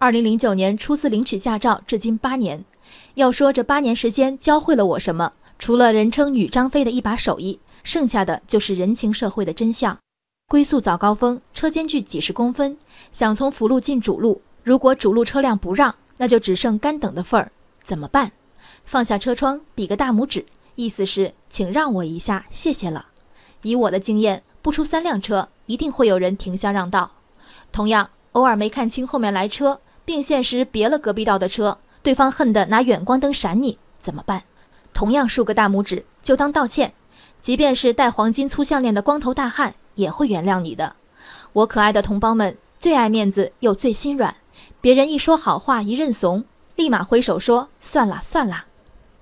二零零九年初次领取驾照，至今八年。要说这八年时间教会了我什么，除了人称女张飞的一把手艺，剩下的就是人情社会的真相。龟速早高峰，车间距几十公分，想从辅路进主路，如果主路车辆不让，那就只剩干等的份儿，怎么办？放下车窗，比个大拇指，意思是请让我一下，谢谢了。以我的经验，不出三辆车，一定会有人停下让道。同样，偶尔没看清后面来车，并线时别了隔壁道的车。对方恨得拿远光灯闪你，怎么办？同样竖个大拇指，就当道歉。即便是戴黄金粗项链的光头大汉，也会原谅你的。我可爱的同胞们，最爱面子又最心软，别人一说好话一认怂，立马挥手说算了算了。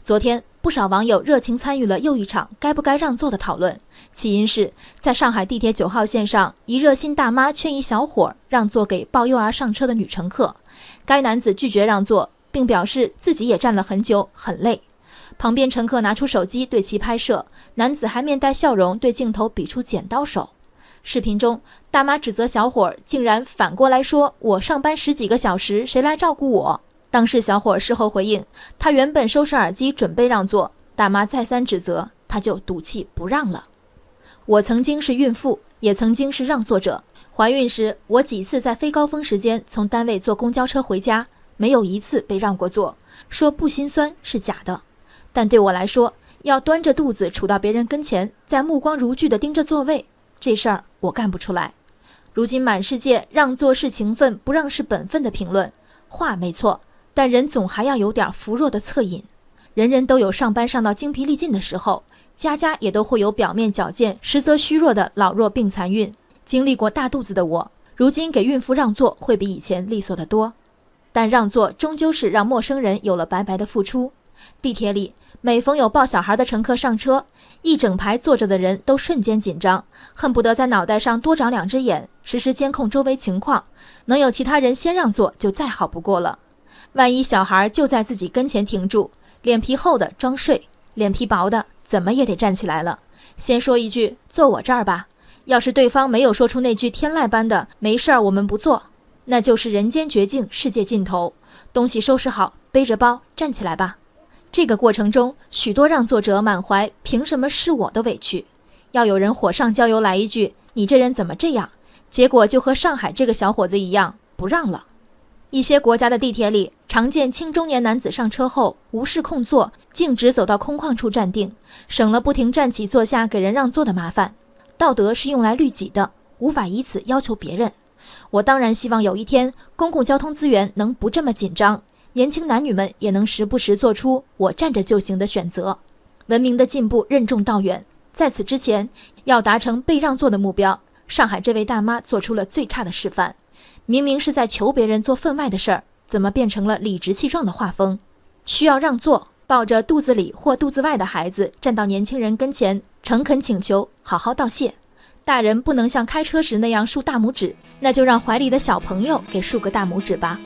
昨天不少网友热情参与了又一场该不该让座的讨论，起因是在上海地铁九号线上，一热心大妈劝一小伙让座给抱幼儿上车的女乘客，该男子拒绝让座。并表示自己也站了很久，很累。旁边乘客拿出手机对其拍摄，男子还面带笑容对镜头比出剪刀手。视频中，大妈指责小伙竟然反过来说：“我上班十几个小时，谁来照顾我？”当事小伙事后回应，他原本收拾耳机准备让座，大妈再三指责，他就赌气不让了。我曾经是孕妇，也曾经是让座者。怀孕时，我几次在非高峰时间从单位坐公交车回家。没有一次被让过座，说不心酸是假的。但对我来说，要端着肚子杵到别人跟前，在目光如炬地盯着座位，这事儿我干不出来。如今满世界让座是情分，不让是本分的评论，话没错，但人总还要有点扶弱的恻隐。人人都有上班上到精疲力尽的时候，家家也都会有表面矫健，实则虚弱的老弱病残孕。经历过大肚子的我，如今给孕妇让座会比以前利索得多。但让座终究是让陌生人有了白白的付出。地铁里，每逢有抱小孩的乘客上车，一整排坐着的人都瞬间紧张，恨不得在脑袋上多长两只眼，实时监控周围情况。能有其他人先让座就再好不过了。万一小孩就在自己跟前停住，脸皮厚的装睡，脸皮薄的怎么也得站起来了，先说一句“坐我这儿吧”。要是对方没有说出那句天籁般的“没事儿，我们不坐”。那就是人间绝境，世界尽头。东西收拾好，背着包站起来吧。这个过程中，许多让作者满怀“凭什么是我的”委屈。要有人火上浇油来一句：“你这人怎么这样？”结果就和上海这个小伙子一样，不让了。一些国家的地铁里，常见青中年男子上车后无视空座，径直走到空旷处站定，省了不停站起坐下给人让座的麻烦。道德是用来律己的，无法以此要求别人。我当然希望有一天，公共交通资源能不这么紧张，年轻男女们也能时不时做出我站着就行的选择。文明的进步任重道远，在此之前，要达成被让座的目标，上海这位大妈做出了最差的示范。明明是在求别人做分外的事儿，怎么变成了理直气壮的画风？需要让座，抱着肚子里或肚子外的孩子站到年轻人跟前，诚恳请求，好好道谢。大人不能像开车时那样竖大拇指，那就让怀里的小朋友给竖个大拇指吧。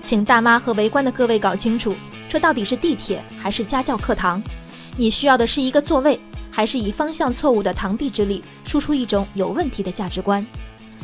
请大妈和围观的各位搞清楚，这到底是地铁还是家教课堂？你需要的是一个座位，还是以方向错误的螳臂之力输出一种有问题的价值观？